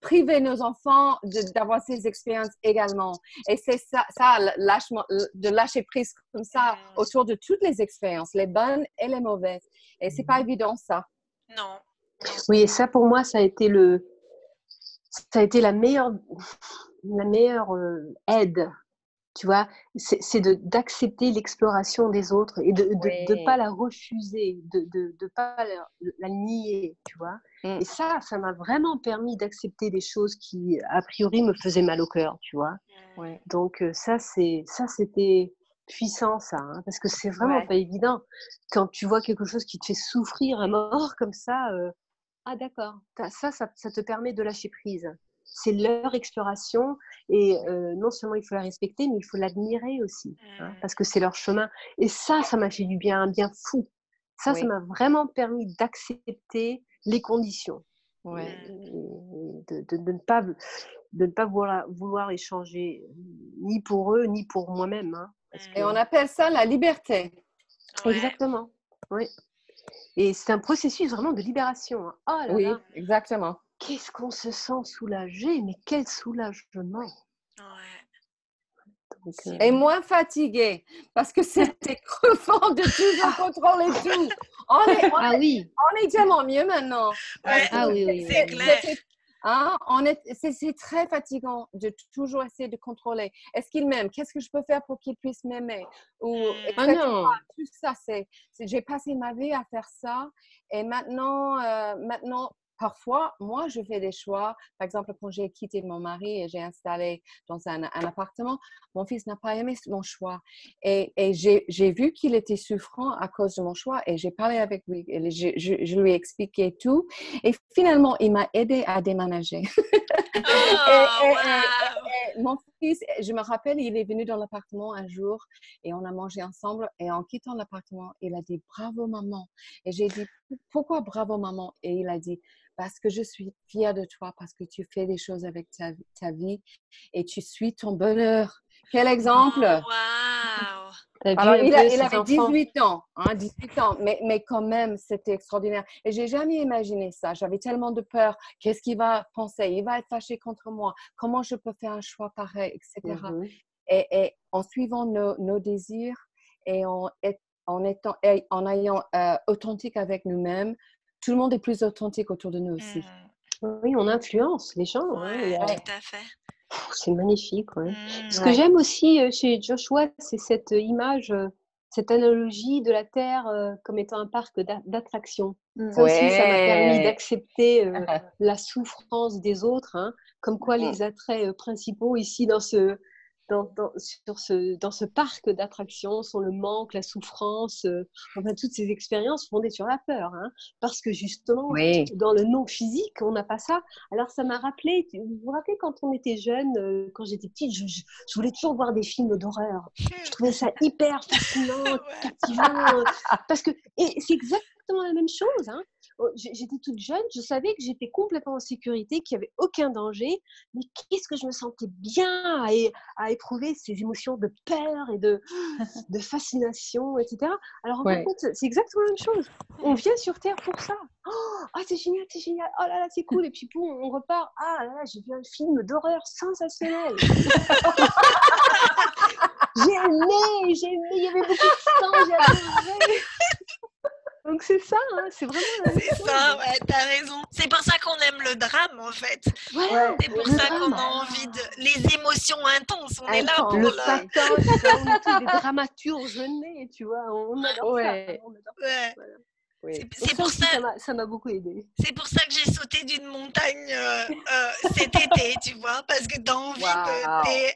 priver nos enfants d'avoir ces expériences également. Et c'est ça, ça lâchement- de lâcher prise comme ça Mm. autour de toutes les expériences, les bonnes et les mauvaises. Et c'est pas évident ça. Non. Oui, et ça pour moi, ça a été le, ça a été la meilleure, la meilleure euh, aide. Tu vois, c'est d'accepter l'exploration des autres et de Oui. pas la refuser, de de, de pas la, la nier, tu vois. Mm. Et ça, ça m'a vraiment permis d'accepter des choses qui a priori me faisaient mal au cœur, tu vois. Donc euh, ça, c'était puissant ça, hein, parce que c'est vraiment Ouais. pas évident quand tu vois quelque chose qui te fait souffrir à mort comme ça. euh, ah d'accord, ça, ça, ça te permet de lâcher prise. C'est leur exploration et euh, non seulement il faut la respecter, mais il faut l'admirer aussi, hein, parce que c'est leur chemin. Et ça, ça m'a fait du bien, un bien fou. Ça, ça m'a vraiment permis d'accepter les conditions Ouais. de, de- de ne pas de ne pas vouloir, vouloir échanger ni pour eux ni pour moi-même hein, parce Mm. que- Et on appelle ça la liberté. Ouais. exactement oui et c'est un processus vraiment de libération hein. oh là Oui, là exactement. Qu'est-ce qu'on se sent soulagé mais quel soulagement Ouais. Donc, C'est euh, Et moins fatigué parce que c'était crevant de toujours contrôler tout. On est, on ah oui on est tellement mieux maintenant. Ouais, ah oui oui, c'est clair. Hein, on est, c'est, c'est très fatigant de toujours essayer de contrôler. Est-ce qu'il m'aime? Qu'est-ce que je peux faire pour qu'il puisse m'aimer? Ou Mm. ah non tout ça, c'est, c'est- j'ai passé ma vie à faire ça. Et maintenant, euh, maintenant, parfois, moi, je fais des choix. Par exemple, quand j'ai quitté mon mari et j'ai installé dans un, un appartement, mon fils n'a pas aimé mon choix. Et, et j'ai, vu qu'il était souffrant à cause de mon choix et j'ai parlé avec lui. Et je, je- je lui ai expliqué tout. Et finalement, il m'a aidé à déménager. Oh, mon je me rappelle, il est venu dans l'appartement un jour et on a mangé ensemble. Et en quittant l'appartement, il a dit bravo maman. Et j'ai dit pourquoi bravo maman? Et il a dit parce que je suis fière de toi, parce que tu fais des choses avec ta, vie et tu suis ton bonheur. Quel exemple? Wow. Alors, il, avait 18 ans, hein, 18 ans, mais, mais quand même, c'était extraordinaire. Et j'ai jamais imaginé ça. J'avais tellement de peur. Qu'est-ce qu'il va penser? Il va être fâché contre moi. Comment je peux faire un choix pareil, etc. Mm-hmm. et, et, en suivant nos, nos désirs et en, en, étant, en ayant euh, authentique avec nous-mêmes, tout le monde est plus authentique autour de nous aussi. Mm. Oui, on influence les gens. Hein, ouais, tout à fait. C'est magnifique. Ouais. Mmh, Ce que j'aime aussi euh, chez Joshua, c'est cette image, euh, cette analogie de la Terre euh, comme étant un parc d'attractions. Ça aussi, ça m'a permis d'accepter la souffrance des autres, hein, comme quoi mmh. les attraits principaux ici dans ce, dans, sur ce, dans ce parc d'attractions sont le manque, la souffrance, euh, enfin toutes ces expériences fondées sur la peur. Hein, parce que justement, dans le non physique, on n'a pas ça. Alors ça m'a rappelé, vous vous rappelez quand on était jeune, euh, quand j'étais petite, je, je, voulais toujours voir des films d'horreur. Je trouvais ça hyper fascinant, captivant. parce que, et c'est exactement la même chose. Hein. Oh, j'étais toute jeune, je savais que j'étais complètement en sécurité, qu'il n'y avait aucun danger, mais qu'est-ce que je me sentais bien à, à éprouver ces émotions de peur et de, de fascination, etc. Alors en fait, c'est exactement la même chose. On vient sur Terre pour ça. Oh, ah, c'est génial, c'est génial. Oh là là, c'est cool. Et puis, boum, on repart. Ah là là, j'ai vu un film d'horreur sensationnel. j'ai aimé, j'ai aimé. Il y avait beaucoup de sang, j'ai adoré. Donc c'est ça, hein, c'est vraiment. C'est ça, ouais, t'as raison. C'est pour ça qu'on aime le drame en fait. Ouais, c'est pour ça qu'on a envie de. Les émotions intenses, on est là pour le. pathos, on est des dramaturges nés, tu vois. On adore ouais. ça. On adore ouais. ça. Oui. C'est pour ça, ça m'a beaucoup aidé. C'est pour ça que j'ai sauté d'une montagne euh, euh, cet été, tu vois, parce que t'as envie wow. de. Hey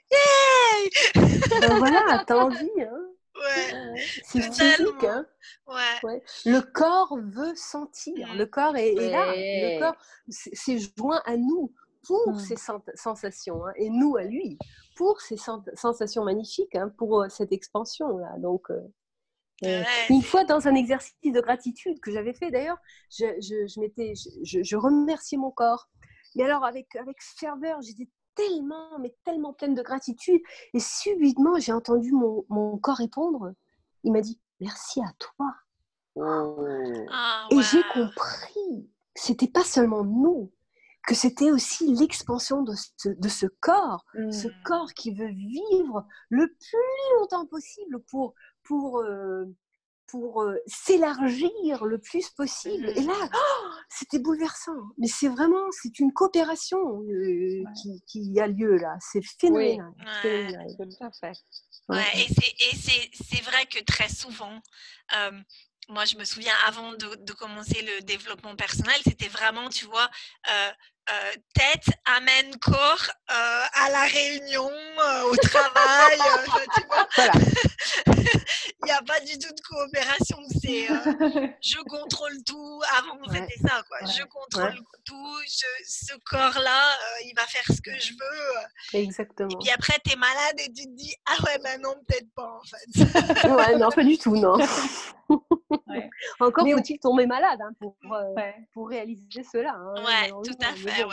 ben voilà, t'as envie, hein. Ouais. C'est physique, hein. Ouais. Le corps veut sentir. Mmh. Le corps est, là. Le corps s'est joint à nous pour mmh. ces sensations hein, et nous à lui pour ces sensations magnifiques, hein, pour euh, cette expansion là. Donc, euh, euh, une fois dans un exercice de gratitude que j'avais fait d'ailleurs, je, je, je, je, remerciais mon corps. Mais alors avec avec ferveur, j'étais tellement, mais tellement pleine de gratitude. Et subitement, j'ai entendu mon, mon, corps répondre. Il m'a dit Merci à toi. Oh. Ah, et j'ai compris que c'était pas seulement nous, que c'était aussi l'expansion de ce, de ce corps, ce mmh. corps qui veut vivre le plus longtemps possible pour, pour, euh, pour euh, s'élargir le plus possible. Et là, oh, c'était bouleversant. Mais c'est vraiment, c'est une coopération euh, qui, qui, a lieu là. C'est phénoménal. Ouais. et c'est vrai que très souvent, euh, moi je me souviens avant de, de, commencer le développement personnel, c'était vraiment, tu vois, euh, tête amène corps euh, à la réunion, euh, au travail, tu vois. Voilà. Il n'y a pas du tout de coopération. C'est je contrôle tout. Avant, c'était ça, quoi. Je contrôle tout. Je, ce corps-là, il va faire ce que je veux. Exactement. Et puis après, tu es malade et tu te dis Ah ouais, ben non, peut-être pas, en fait. ouais, non, pas du tout, non. Encore faut-il tomber malade hein, pour, pour réaliser cela. Hein, ouais, tout à fait.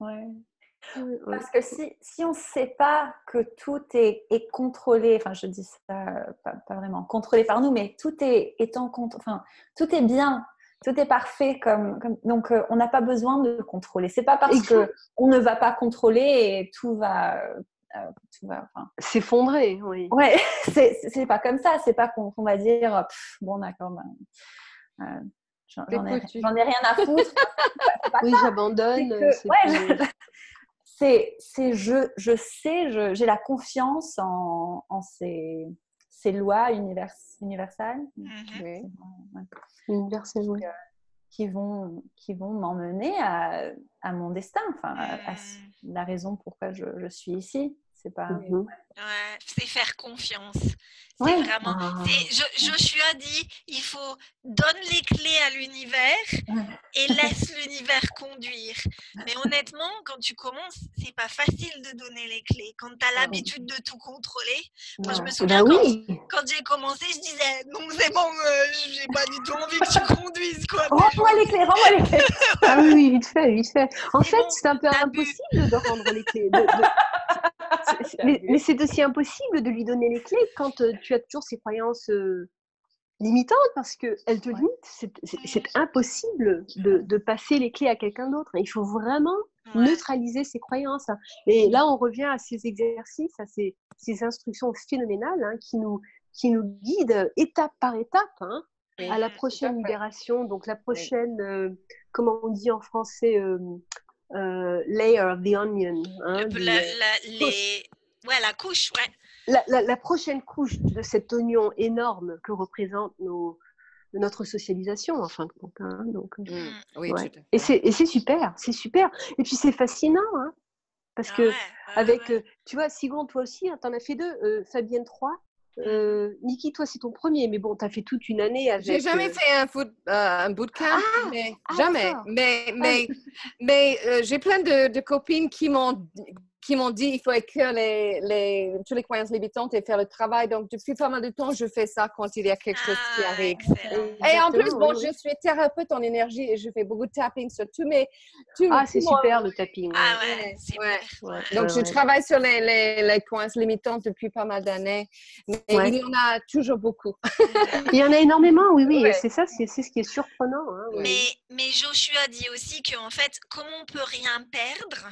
Parce que si, si on ne sait pas que tout est, est, contrôlé, enfin je dis ça pas, vraiment contrôlé par nous, mais tout est, est en enfin tout est bien, tout est parfait comme, comme donc euh, on n'a pas besoin de contrôler. C'est pas parce que on ne va pas contrôler et euh, tout va s'effondrer, oui. Ouais, c'est pas comme ça. C'est pas qu'on va dire bon d'accord. Ben, euh, J'en ai, rien à foutre. oui, j'abandonne. C'est je, je sais, j'ai la confiance en, en ces, ces, lois univers, universelles. Mhm. Universelles, oui. Qui vont, qui vont m'emmener à, à, mon destin, enfin, à, mhm. la raison pourquoi je, je suis ici. C'est pas. Mhm. Ouais, c'est faire confiance. C'est Ouais. vraiment. Ah. Jo- Joshua dit il faut donne les clés à l'univers et laisse l'univers conduire. Mais honnêtement, quand tu commences, c'est pas facile de donner les clés. Quand tu as l'habitude de tout contrôler. Moi, je me. Eh souviens ben quand, oui. quand j'ai commencé, je disais non, c'est bon, euh, j'ai pas du tout envie que tu conduises quoi. Rends-moi les clés, rends-moi les clés. Ah oui, vite fait, vite fait. En fait, bon, c'est un peu bu. impossible de rendre les clés. de- de- mais mais c'est aussi impossible de lui donner les clés quand euh, tu as toujours ces croyances euh, limitantes parce qu'elles te limitent. C'est- c'est impossible de, de passer les clés à quelqu'un d'autre. Il faut vraiment Ouais. neutraliser ses croyances. Et là, on revient à ces exercices, à ces, ces instructions phénoménales hein, qui, nous, qui nous guident étape par étape hein, Oui, à la prochaine libération. Donc, la prochaine, euh, comment on dit en français, euh, euh, layer of the onion. hein, Le- du- la, la- les... ouais, la couche, ouais. la, la- la prochaine couche de cet oignon énorme que représente nos, notre socialisation, en fin de compte. hein. donc, euh, Mm. Oui, ouais. tout à Et fait. c'est et c'est super, c'est super. Et puis c'est fascinant, hein, parce Ah que ouais, ouais, avec, ouais. euh, tu vois, Sigon, toi aussi, hein, t'en as fait deux, euh, Fabienne trois. Euh, Niki, toi, c'est ton premier, mais bon, t'as fait toute une année avec. J'ai jamais euh, fait un, foot, euh, un bootcamp, mais ah, jamais. d'accord. Mais, mais, mais euh, j'ai plein de, de copines qui m'ont qui m'ont dit il faut écrire les, les, toutes les croyances limitantes et faire le travail. Donc, depuis pas mal de temps, je fais ça quand il y a quelque chose qui Ah, arrive. excellent. Et en plus, bon, oui, oui. je suis thérapeute en énergie et je fais beaucoup de tapping sur tous mes... tous- Ah, c'est super le tapping. Ah ouais. ouais. Donc, je travaille sur les, les, les croyances limitantes depuis pas mal d'années. Mais Ouais. il y en a toujours beaucoup. Il y en a énormément, oui, oui. C'est ça, c'est c'est ce qui est surprenant. hein, ouais. Mais, mais Joshua dit aussi qu'en fait, comme on peut rien perdre,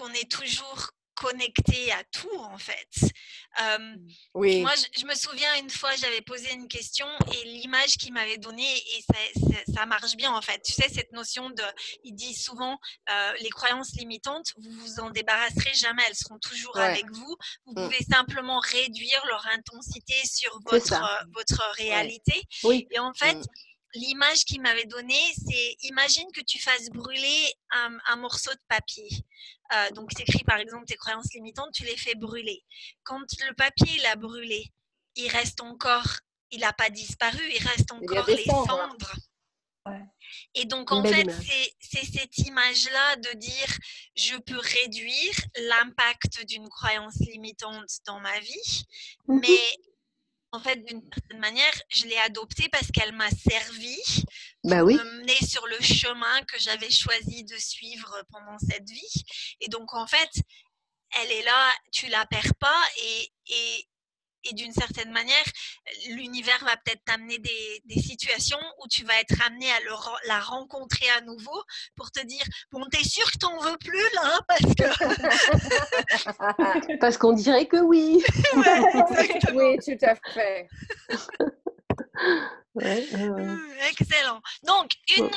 qu'on est toujours connecté à tout en fait. Euh, Oui. Moi, je, je me souviens une fois, j'avais posé une question et l'image qu'il m'avait donnée, et ça, ça- ça marche bien en fait. Tu sais, cette notion de, il dit souvent, euh, les croyances limitantes, vous vous en débarrasserez jamais, elles seront toujours Ouais. avec vous. Vous Mm. pouvez simplement réduire leur intensité sur votre, euh, votre réalité. Oui. Et en fait, Mm. l'image qu'il m'avait donnée, c'est imagine que tu fasses brûler un, un morceau de papier. Euh, donc, tu écris par exemple tes croyances limitantes, tu les fais brûler. Quand le papier il a brûlé, il reste encore, il n'a pas disparu, il reste encore les cendres. cendres. Ouais. Et donc, en fait, c'est cette image-là de dire je peux réduire l'impact d'une croyance limitante dans ma vie, Mhm. mais en fait, d'une certaine manière, je l'ai adoptée parce qu'elle m'a servi Bah oui. me mener sur le chemin que j'avais choisi de suivre pendant cette vie. Et donc, en fait, elle est là, tu la perds pas et, et, et d'une certaine manière, l'univers va peut-être t'amener des, des situations où tu vas être amené à le la rencontrer à nouveau pour te dire Bon, t'es sûr que t'en veux plus là hein, Parce que. Parce qu'on dirait que oui. Ouais, oui, tout à fait. Ouais. Hum, Excellent. Donc, une, Ouais.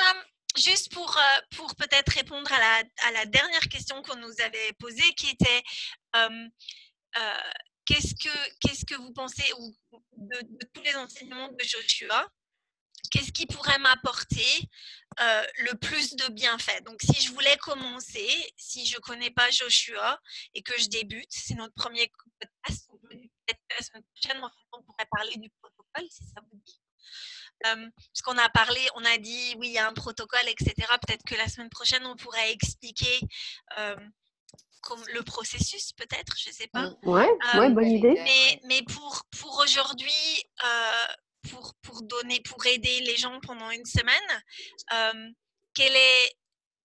juste pour, euh, pour peut-être répondre à la, à la dernière question qu'on nous avait posée, qui était euh, euh, qu'est-ce que qu'est-ce que vous pensez ou de, de tous les enseignements de Joshua Qu'est-ce qui pourrait m'apporter euh, le plus de bienfaits? Donc, si je voulais commencer, si je connais pas Joshua et que je débute, c'est notre premier podcast. Peut-être que la semaine prochaine, on pourrait parler du protocole, si ça vous dit. Euh, parce qu'on a parlé, on a dit oui, il y a un protocole, etc. Peut-être que la semaine prochaine, on pourrait expliquer euh, comme le processus, peut-être, je sais pas. Mm. Ouais, Euh, ouais, bonne belle idée. Mais, mais pour, pour aujourd'hui, euh, pour, pour donner, pour aider les gens pendant une semaine, euh, quelle est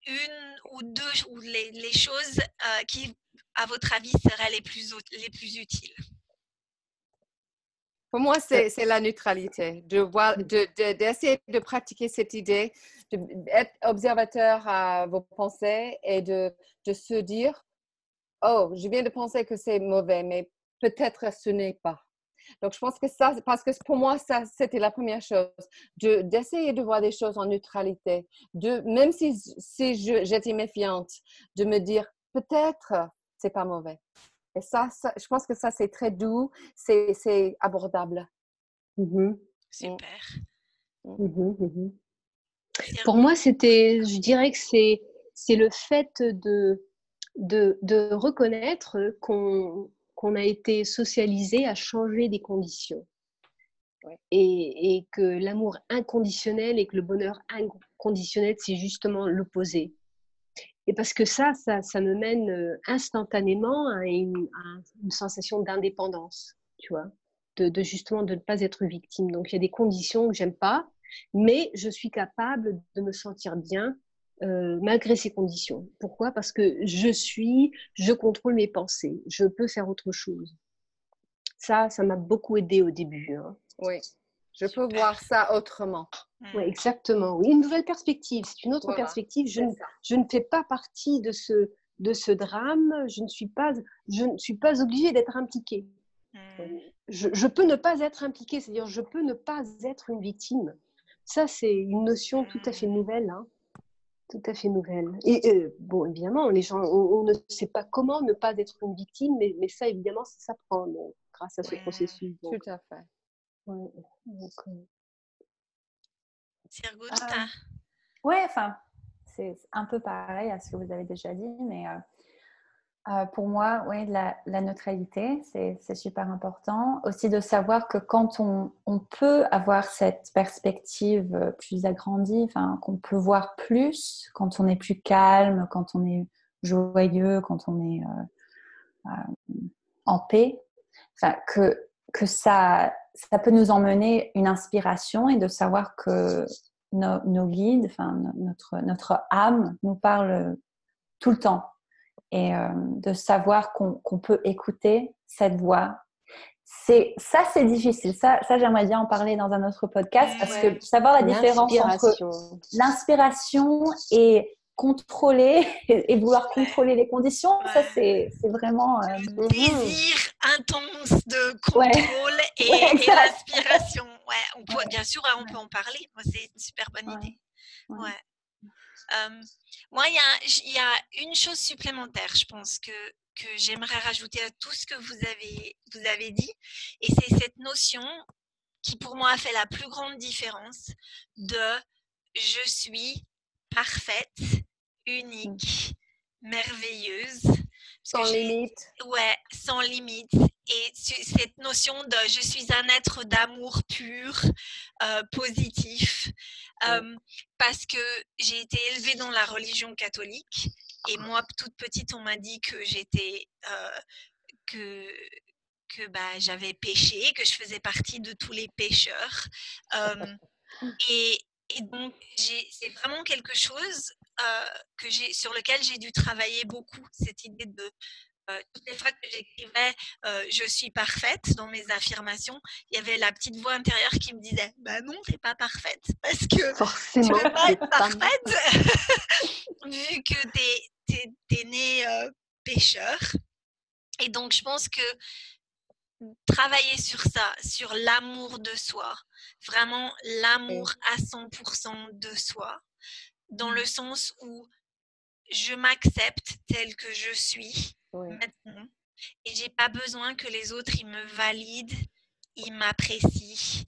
une ou deux ou les, les choses euh, qui, à votre avis, seraient les plus, les plus utiles? Pour moi, c'est la neutralité, de voir, Mm. de- de- d'essayer de, pratiquer cette idée, d'être observateur à vos pensées et de, de se dire, oh, je viens de penser que c'est mauvais, mais peut-être ce n'est pas. Donc, je pense que ça, parce que pour moi, ça, c'était la première chose, de- d'essayer de voir des choses en neutralité, de, même si, si j'étais méfiante, de me dire, peut-être c'est pas mauvais. Et ça, ça, je pense que ça, c'est très doux, c'est c'est abordable. Mhm, Super. mhm. C'est- Pour moi, c'était, je dirais que c'est, c'est le fait de, de, de reconnaître qu'on qu'on a été socialisé à changer des conditions. Et, et, que l'amour inconditionnel et que le bonheur inconditionnel, c'est justement l'opposé. Et parce que ça, ça, me mène euh, instantanément à une, sensation d'indépendance, tu vois, de, de, justement de ne pas être victime. Donc il y a des conditions que j'aime pas, mais je suis capable de me sentir bien euh, malgré ces conditions. Pourquoi? Parce que je suis, je contrôle mes pensées, je peux faire autre chose. Ça, ça m'a beaucoup aidé au début. Hein. Oui, je peux voir ça autrement. Oui, exactement. Oui, une nouvelle perspective. C'est une autre voilà. perspective. Je ne, je ne, fais pas partie de ce, de ce drame. Je ne suis pas, je ne suis pas obligée d'être impliquée. Mmh. Je, je, peux ne pas être impliquée, c'est-à-dire je peux ne pas être une victime. Ça, c'est une notion tout à fait nouvelle. Hein tout à fait nouvelle. Et euh, bon, évidemment, les gens, on, on, ne sait pas comment ne pas être une victime, mais, mais ça, évidemment, ça s'apprend grâce à ce ouais, processus. Donc. Tout à fait. Donc, euh... ah, ouais, enfin, c'est un peu pareil à ce que vous avez déjà dit, mais euh, euh, pour moi, oui, la, la neutralité, c'est super important. Aussi de savoir que quand on, on peut avoir cette perspective euh, plus agrandie, qu'on peut voir plus, quand on est plus calme, quand on est joyeux, quand on est euh, en paix, que, que ça, ça peut nous emmener une inspiration et de savoir que nos, nos guides, enfin, notre, notre âme nous parle tout le temps et euh, de savoir qu'on qu peut écouter cette voix. C'est ça, c'est difficile. Ça, ça j'aimerais bien en parler dans un autre podcast parce ouais. que savoir la différence entre l'inspiration et contrôler et, vouloir ouais. contrôler les conditions, ouais. ça c'est vraiment euh... le désir intense de contrôle et, et l'inspiration. Ouais, on peut, bien sûr, on peut en parler. C'est une super bonne idée. Ouais. Euh, moi, il y, y, a une chose supplémentaire, je pense, que, que j'aimerais rajouter à tout ce que vous avez, vous avez dit. Et c'est cette notion qui, pour moi, a fait la plus grande différence de je suis parfaite, unique, merveilleuse. Sans limite. Ouais, sans limite. Et cette notion de je suis un être d'amour pur, euh, positif, euh, parce que j'ai été élevée dans la religion catholique et moi, toute petite, on m'a dit que j'étais euh, que que bah, j'avais péché, que je faisais partie de tous les pécheurs. Euh, et, et, donc, c'est vraiment quelque chose euh, que sur lequel j'ai dû travailler beaucoup, cette idée de euh, toutes les fois que j'écrivais euh, je suis parfaite dans mes affirmations, il y avait la petite voix intérieure qui me disait bah non, t'es pas parfaite parce que Forcément, tu peux pas être parfaite vu que t'es es, es, né euh, pécheur. Et donc je pense que travailler sur ça, sur l'amour de soi, vraiment l'amour à 100% de soi, dans le sens où je m'accepte telle que je suis oui. maintenant et j'ai pas besoin que les autres ils me valident, ils m'apprécient,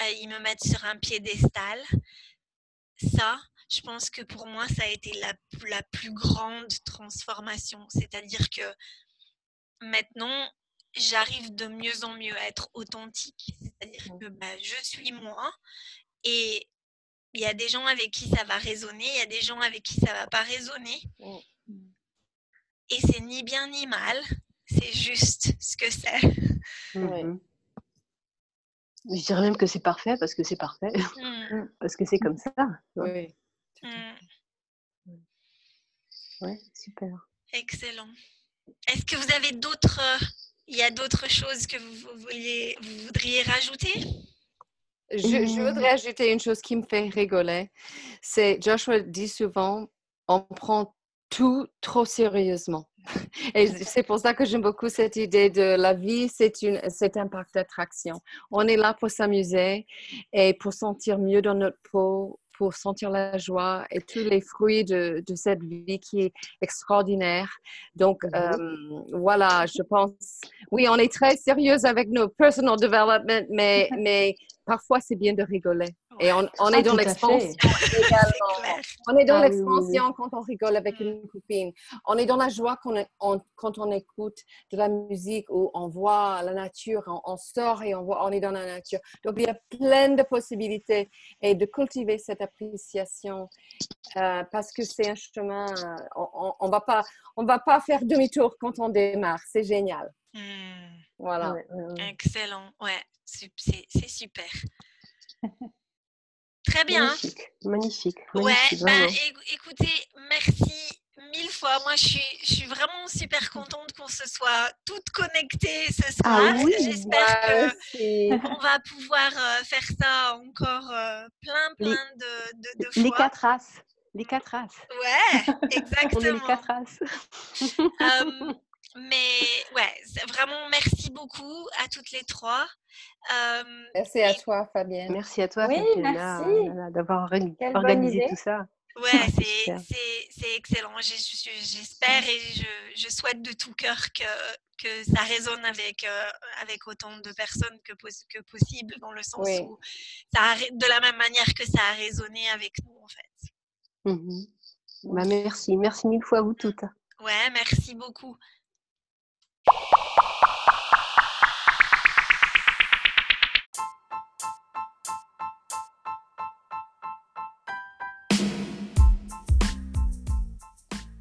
euh, ils me mettent sur un piédestal. Ça, je pense que pour moi, ça a été la, la plus grande transformation. C'est-à-dire que maintenant, j'arrive de mieux en mieux à être authentique. C'est-à-dire que bah, je suis moi et il y a des gens avec qui ça va résonner, il y a des gens avec qui ça va pas résonner. Mmh. Et c'est ni bien ni mal, c'est juste ce que c'est. Mmh. Je dirais même que c'est parfait parce que c'est parfait, mmh. parce que c'est comme ça. Oui. Ouais, super. Excellent. Est-ce que vous avez d'autres, il y a d'autres choses que vous, vouliez, vous voudriez rajouter? Je, je, voudrais ajouter une chose qui me fait rigoler. C'est Joshua dit souvent, on prend tout trop sérieusement. Et c'est pour ça que j'aime beaucoup cette idée de la vie, c'est une, c'est un parc d'attraction. On est là pour s'amuser et pour sentir mieux dans notre peau, pour sentir la joie et tous les fruits de, de cette vie qui est extraordinaire. Donc, euh, voilà, je pense, oui, on est très sérieuse avec nos personal development, mais, mais parfois c'est bien de rigoler. Et on, on Ah, est dans l'expansion également. On est dans Ah oui, oui, l'expansion quand on rigole avec Mm. une copine. On est dans la joie quand on, on- quand on écoute de la musique ou on voit la nature, on, on sort et on, voit, on est dans la nature. Donc, il y a plein de possibilités et de cultiver cette appréciation euh, parce que c'est un chemin, euh, on ne va, pas, on va pas faire demi-tour quand on démarre. C'est génial. Hmm, Voilà. Ouais, ouais, ouais. excellent. Ouais, c'est c'est super. Très bien. Magnifique, magnifique. Ouais, magnifique, éc- écoutez, merci mille fois. Moi, je suis, je suis vraiment super contente qu'on se soit toutes connectées ce soir. Ah oui. J'espère Moi que aussi. on va pouvoir euh, faire ça encore euh, plein, Les- plein de, de, de Les fois. quatre races. Les quatre races. Ouais, On est les exactement. quatre races. Euh, mais ouais, vraiment merci beaucoup à toutes les trois. Euh, Merci à toi, Fabienne. Merci à toi, Oui, Fabienne, là, d'avoir organisé tout ça. Ouais, c'est excellent. J'espère et je, je souhaite de tout cœur que, que ça résonne avec, euh, avec autant de personnes que, pos- que possible, dans le sens Oui. où ça a, de la même manière que ça a résonné avec nous, en fait. Mhm. Bah, merci, merci mille fois à vous toutes. Ouais, merci beaucoup.